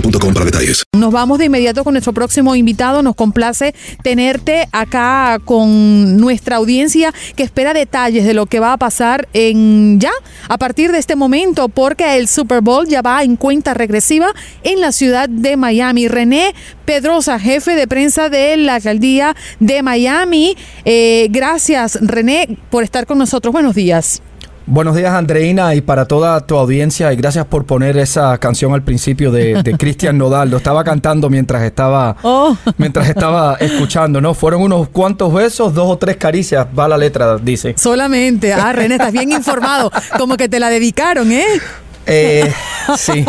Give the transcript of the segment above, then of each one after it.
para detalles. Nos vamos de inmediato con nuestro próximo invitado. Nos complace tenerte acá con nuestra audiencia que espera detalles de lo que va a pasar en ya a partir de este momento, porque el Super Bowl ya va en cuenta regresiva en la ciudad de Miami. René Pedrosa, jefe de prensa de la alcaldía de Miami. Eh, gracias, René, por estar con nosotros. Buenos días. Buenos días, Andreina, y para toda tu audiencia, y gracias por poner esa canción al principio de, de Cristian Nodal. Lo estaba cantando mientras estaba, Oh. mientras estaba escuchando, ¿no? Fueron unos cuantos besos, dos o tres caricias, va la letra, dice. Solamente. Ah, René, estás bien informado. Como que te la dedicaron, ¿eh? Eh, sí,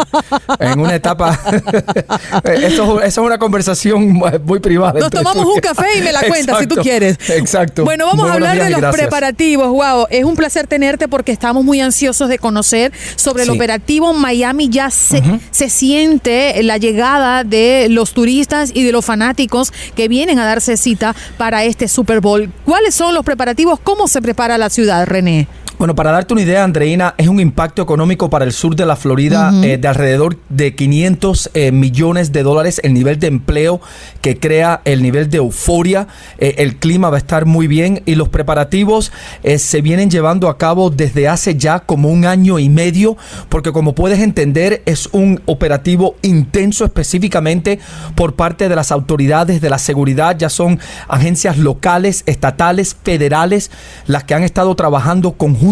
en una etapa. eso, eso es una conversación muy privada. Nos tomamos un café y me la cuentas si tú quieres. Exacto. Bueno, vamos Muy a hablar de los gracias. preparativos. Wow, es un placer tenerte porque estamos muy ansiosos de conocer sobre el Sí. operativo Miami. Ya se, se siente la llegada de los turistas y de los fanáticos que vienen a darse cita para este Super Bowl. ¿Cuáles son los preparativos? ¿Cómo se prepara la ciudad, René? Bueno, para darte una idea, Andreina, es un impacto económico para el sur de la Florida eh, de alrededor de 500 eh, millones de dólares, el nivel de empleo que crea, el nivel de euforia, eh, el clima va a estar muy bien y los preparativos se vienen llevando a cabo desde hace ya como un año y medio, porque como puedes entender es un operativo intenso específicamente por parte de las autoridades de la seguridad, ya son agencias locales, estatales, federales, las que han estado trabajando conjuntamente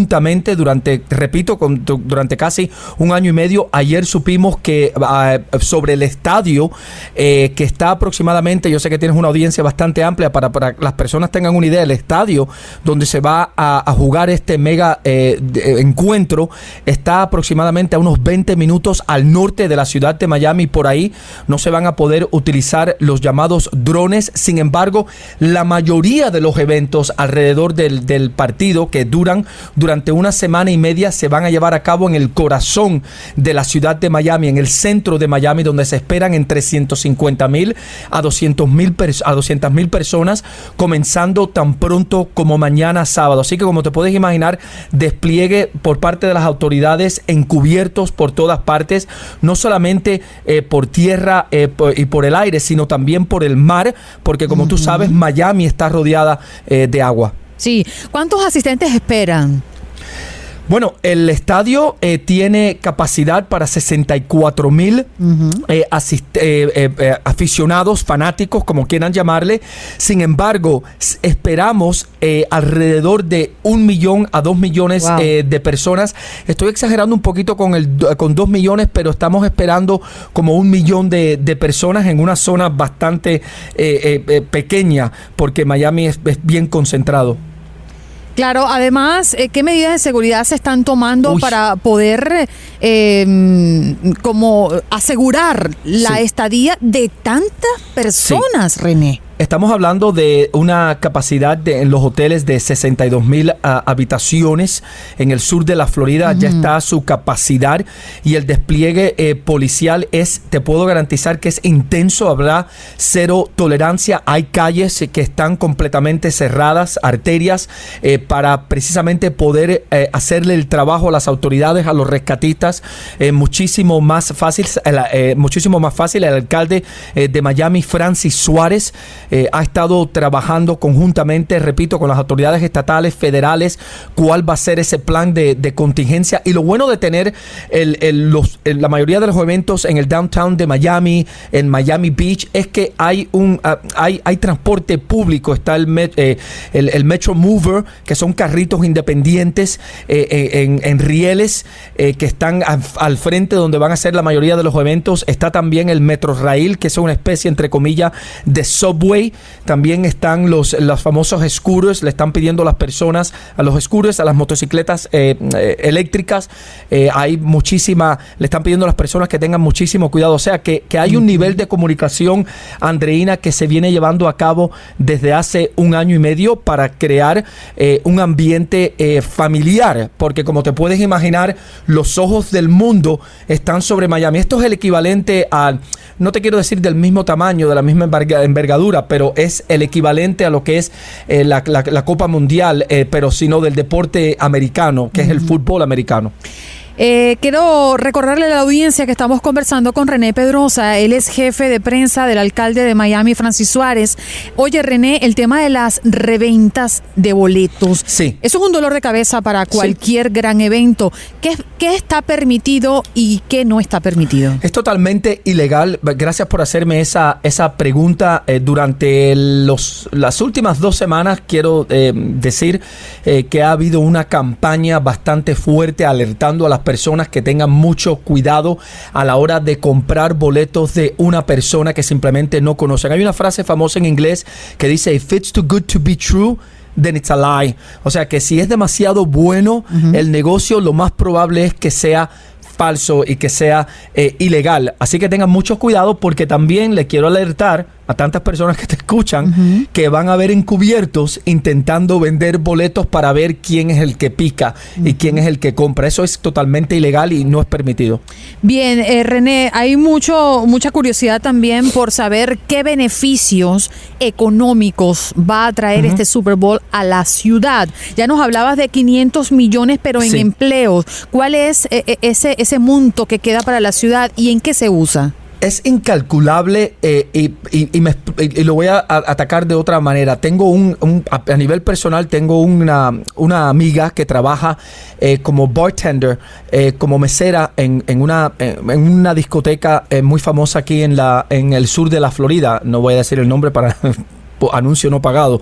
durante, repito, durante casi un año y medio. Ayer supimos que ah, sobre el estadio, eh, que está aproximadamente, yo sé que tienes una audiencia bastante amplia para, para que las personas tengan una idea, el estadio donde se va a, jugar este mega eh, encuentro está aproximadamente a unos 20 minutos al norte de la ciudad de Miami. Por ahí no se van a poder utilizar los llamados drones. Sin embargo, la mayoría de los eventos alrededor del, del partido que duran durante una semana y media se van a llevar a cabo en el corazón de la ciudad de Miami, en el centro de Miami, donde se esperan entre 150 mil a 200 mil a 200 mil personas, comenzando tan pronto como mañana sábado. Así que como te puedes imaginar, despliegue por parte de las autoridades encubiertos por todas partes, no solamente eh, por tierra eh, por- y por el aire, sino también por el mar, porque como tú sabes, Miami está rodeada eh, de agua. Sí. ¿Cuántos asistentes esperan? Bueno, el estadio eh, tiene capacidad para 64 mil eh, eh, aficionados, fanáticos, como quieran llamarle. Sin embargo, esperamos alrededor de un millón a dos millones de personas. Estoy exagerando un poquito con, el, con dos millones, pero estamos esperando como un millón de, personas en una zona bastante pequeña, porque Miami es bien concentrado. Claro, además, eh, ¿qué medidas de seguridad se están tomando para poder eh, como asegurar la estadía de tantas personas, René? Estamos hablando de una capacidad de, en los hoteles de 62 mil ah, habitaciones en el sur de la Florida. Ya está su capacidad y el despliegue eh, policial es, te puedo garantizar que es intenso. Habrá cero tolerancia. Hay calles que están completamente cerradas, arterias, eh, para precisamente poder eh, hacerle el trabajo a las autoridades, a los rescatistas, muchísimo más fácil. muchísimo más fácil. El alcalde de Miami, Francis Suárez. Eh, ha estado trabajando conjuntamente, repito, con las autoridades estatales, federales, cuál va a ser ese plan de, contingencia. Y lo bueno de tener el, los, la mayoría de los eventos en el downtown de Miami, en Miami Beach, es que hay un ah, hay, hay transporte público. Está el, eh, el, Metro Mover, que son carritos independientes eh, en, en, rieles que están al frente donde van a ser la mayoría de los eventos. Está también el Metro Rail, que es una especie, entre comillas, de subway también están los, los famosos scooters, le están pidiendo a las personas, a los scooters, a las motocicletas eh, eh, eléctricas, eh, hay muchísima, le están pidiendo a las personas que tengan muchísimo cuidado. O sea, que, hay un nivel de comunicación, Andreina, que se viene llevando a cabo desde hace un año y medio para crear un ambiente familiar, porque como te puedes imaginar, los ojos del mundo están sobre Miami. Esto es el equivalente a, no te quiero decir del mismo tamaño, de la misma envergadura, pero es el equivalente a lo que es eh, la, Copa Mundial, eh, pero sino del deporte americano, que es el fútbol americano. Eh, quiero recordarle a la audiencia que estamos conversando con René Pedrosa. Él es jefe de prensa del alcalde de Miami, Francis Suárez. Oye, René, el tema de las reventas de boletos. Sí. Eso es un dolor de cabeza para cualquier gran evento. ¿Qué, ¿Qué, está permitido y qué no está permitido? Es totalmente ilegal. Gracias por hacerme esa, esa pregunta. Eh, durante los, las últimas dos semanas quiero eh, decir que ha habido una campaña bastante fuerte alertando a las personas que tengan mucho cuidado a la hora de comprar boletos de una persona que simplemente no conocen. Hay una frase famosa en inglés que dice, if it's too good to be true, then it's a lie. O sea que si es demasiado bueno el negocio, lo más probable es que sea falso y que sea eh, ilegal. Así que tengan mucho cuidado porque también le quiero alertar a tantas personas que te escuchan que van a ver encubiertos intentando vender boletos para ver quién es el que pica y quién es el que compra. Eso es totalmente ilegal y no es permitido. Bien, eh, René, hay mucho mucha curiosidad también por saber qué beneficios económicos va a traer este Super Bowl a la ciudad. Ya nos hablabas de 500 millones, pero en empleos. ¿Cuál es eh, eh, ese ese monto que queda para la ciudad y en qué se usa? es incalculable eh, y, lo voy a, atacar de otra manera. Tengo un, a, nivel personal, tengo una, una amiga que trabaja eh, como bartender, eh, como mesera en, en, una, en una discoteca muy famosa aquí en, la, en el sur de la Florida. No voy a decir el nombre para anuncio no pagado,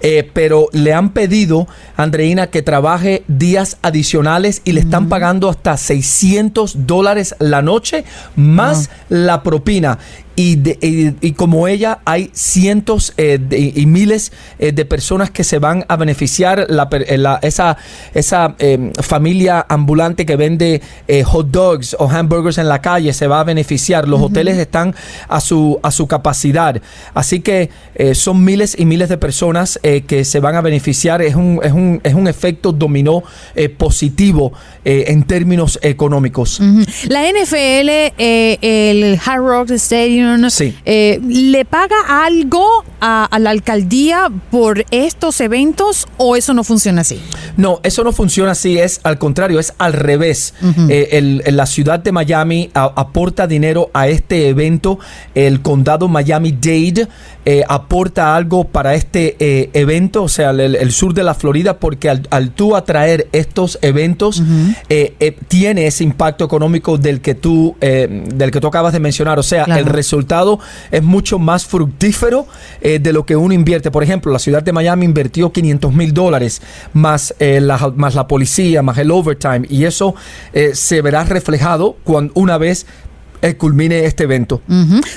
eh, pero le han pedido, Andreina, que trabaje días adicionales y le están pagando hasta 600 dólares la noche más la propina. Y, como ella hay cientos eh, y miles eh, de personas que se van a beneficiar. La, eh, esa, esa em, familia ambulante que vende hot dogs o hamburgers en la calle se va a beneficiar. Los hoteles están a su a su capacidad. Así que son miles y miles de personas que se van a beneficiar. Es un, es un, es un efecto dominó positivo en términos económicos. La NFL el Hard Rock Stadium Sí. eh, ¿le paga algo a, a la alcaldía por estos eventos o eso no funciona así? No, eso no funciona así, es al contrario, es al revés. Eh, el- el- la ciudad de Miami a- aporta dinero a este evento, el condado Miami-Dade eh, aporta algo para este eh, evento, o sea, el, el sur de la Florida, porque al, al tú atraer estos eventos, eh, eh, tiene ese impacto económico del que tú, del que tú acabas de mencionar, o sea, Claro. el resultado es mucho más fructífero de lo que uno invierte. Por ejemplo, la ciudad de Miami invirtió 500 mil dólares más, la, más la policía, más el overtime, y eso se verá reflejado cuando una vez eh, culmine este evento.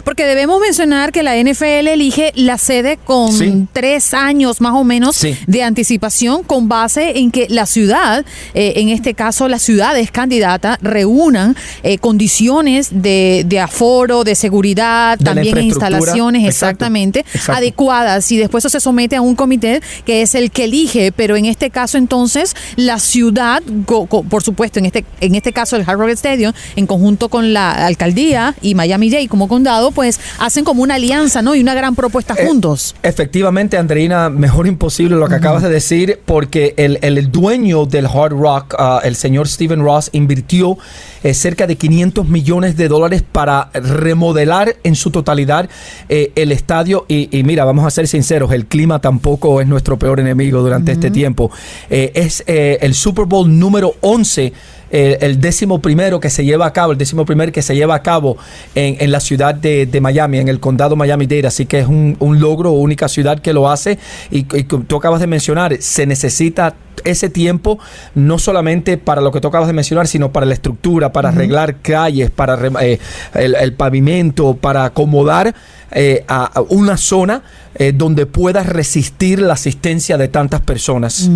Porque debemos mencionar que la NFL elige la sede con Sí. tres años más o menos Sí. de anticipación con base en que la ciudad, eh, en este caso las ciudades candidatas, reúnan eh, condiciones de, de aforo, de seguridad, De también instalaciones Exacto. exactamente Exacto. adecuadas y después eso se somete a un comité que es el que elige, pero en este caso entonces la ciudad, go- go- por supuesto, en este, en este caso el Hard Rock Stadium, en conjunto con la alcaldía y Miami-Dade como condado, pues hacen como una alianza, ¿no? Y una gran propuesta Eh, juntos. Efectivamente, Andreina, mejor imposible lo que acabas de decir, porque el, el dueño del Hard Rock, ah, el señor Steven Ross, invirtió eh, cerca de 500 millones de dólares para remodelar en su totalidad eh, el estadio. Y, y mira, vamos a ser sinceros, el clima tampoco es nuestro peor enemigo durante este tiempo. Eh, es el Super Bowl número 11 el décimo primero que se lleva a cabo, el décimo primer que se lleva a cabo en, en la ciudad de, de Miami, en el condado Miami-Dade. Así que es un, un logro, única ciudad que lo hace. Y, y tú acabas de mencionar, se necesita ese tiempo no solamente para lo que tú acabas de mencionar, sino para la estructura, para arreglar calles, para eh, el, el pavimento, para acomodar eh, a, a una zona eh, donde pueda resistir la asistencia de tantas personas.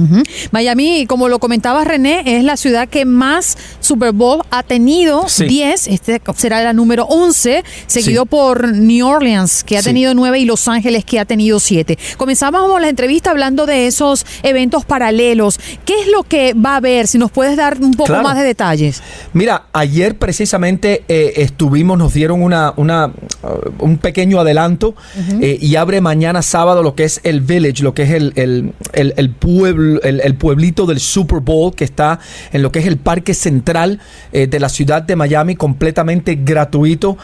Miami, como lo comentaba René, es la ciudad que más Super Bowl ha tenido, Sí. 10, este será la número 11, seguido Sí. por New Orleans, que ha Sí. tenido 9, y Los Ángeles, que ha tenido 7. Comenzamos la entrevista hablando de esos eventos paralelos. ¿Qué es lo que va a haber? Si nos puedes dar un poco Claro. más de detalles. Mira, ayer precisamente eh, estuvimos, nos dieron una, una, uh, un pequeño adelanto eh, y abre mañana sábado lo que es el Village, lo que es el, el, el- el pueblo, el, pueblito del Super Bowl que está en lo que es el parque central eh, de la ciudad de Miami, completamente gratuito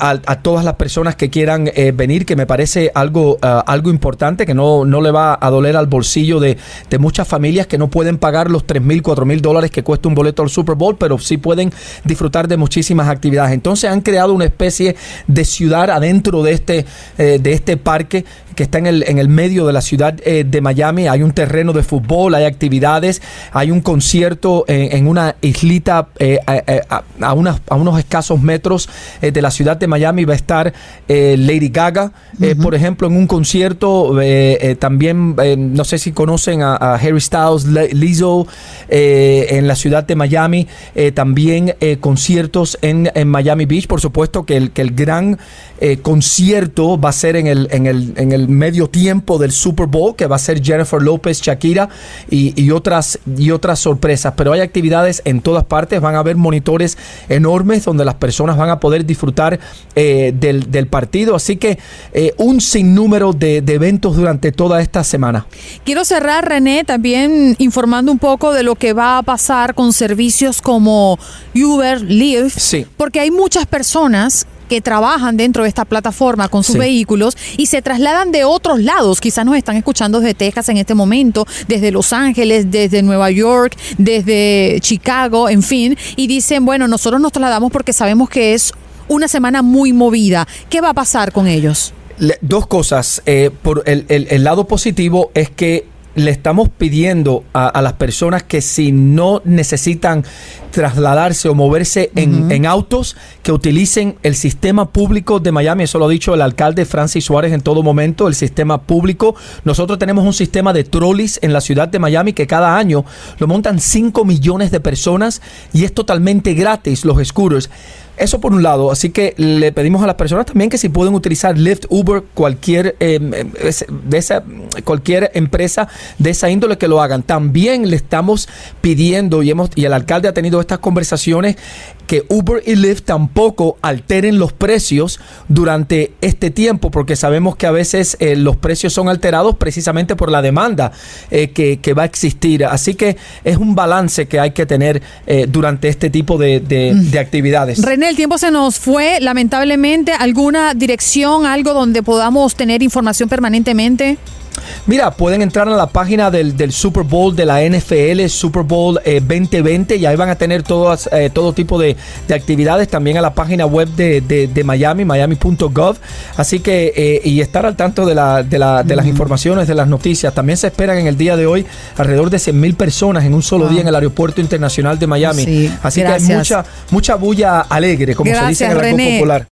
a, a todas las personas que quieran venir, que me parece algo, uh, algo importante, que no, no le va a doler al bolsillo de, de muchas familias que no pueden pagar los 3 mil, 4 mil dólares que cuesta un boleto al Super Bowl, pero sí pueden disfrutar de muchísimas actividades. Entonces han creado una especie de ciudad adentro de este, eh, de este parque que está en el, en el medio de la ciudad eh, de Miami. Hay un terreno de fútbol, hay actividades, hay un concierto en, en una islita eh, a, a- a unas- a unos escasos metros de la ciudad de Miami. Va a estar Lady Gaga, por ejemplo, en un concierto. también, no sé si conocen a, a Harry Styles, Le- Lizzo, eh, en la ciudad de Miami. Eh, también eh, conciertos en, en Miami Beach. Por supuesto que el, que el gran eh, concierto va a ser en el, en, el, en el medio tiempo del Super Bowl, que va a ser Jennifer López, Shakira y, otras, y otras sorpresas. Pero hay actividades en todas partes, van a haber monitores enormes donde las personas van a poder disfrutar eh, del, del partido. Así que un sinnúmero de, de eventos durante toda esta semana. Quiero cerrar, René, también informando un poco de lo que va a pasar con servicios como Uber, Lyft, Sí. porque hay muchas personas que trabajan dentro de esta plataforma con sus Sí. vehículos y se trasladan de otros lados. Quizás nos están escuchando desde Texas en este momento, desde Los Ángeles, desde Nueva York, desde Chicago, en fin, y dicen, bueno, nosotros nos trasladamos porque sabemos que es una semana muy movida. ¿Qué va a pasar con ellos? Le- dos cosas. Eh, por el, el- el lado positivo es que le estamos pidiendo a, a las personas que si no necesitan trasladarse o moverse en, en autos, que utilicen el sistema público de Miami. Eso lo ha dicho el alcalde Francis Suárez en todo momento, el sistema público. Nosotros tenemos un sistema de trolleys en la ciudad de Miami que cada año lo montan 5 millones de personas y es totalmente gratis los scooters. Eso por un lado, así que le pedimos a las personas también que si pueden utilizar Lyft, Uber, cualquier eh, de esa, cualquier empresa de esa índole que lo hagan. También le estamos pidiendo y hemos y el alcalde ha tenido estas conversaciones que Uber y Lyft tampoco alteren los precios durante este tiempo, porque sabemos que a veces eh, los precios son alterados precisamente por la demanda eh, que, que, va a existir. Así que es un balance que hay que tener eh, durante este tipo de, de, de, actividades. René, el tiempo se nos fue, lamentablemente. ¿Alguna dirección, algo donde podamos tener información permanentemente? Mira, pueden entrar a la página del, del Super Bowl de la NFL, Super Bowl eh, 2020, y ahí van a tener todas, eh, todo tipo de, de, actividades, también a la página web de, de, de Miami, miami.gov, así que, eh, y estar al tanto de, la, de, la, de las informaciones, de las noticias. También se esperan en el día de hoy alrededor de 100 mil personas en un solo wow. día en el Aeropuerto Internacional de Miami. Sí, así gracias. que hay mucha, mucha bulla alegre, como gracias, se dice en el René. popular.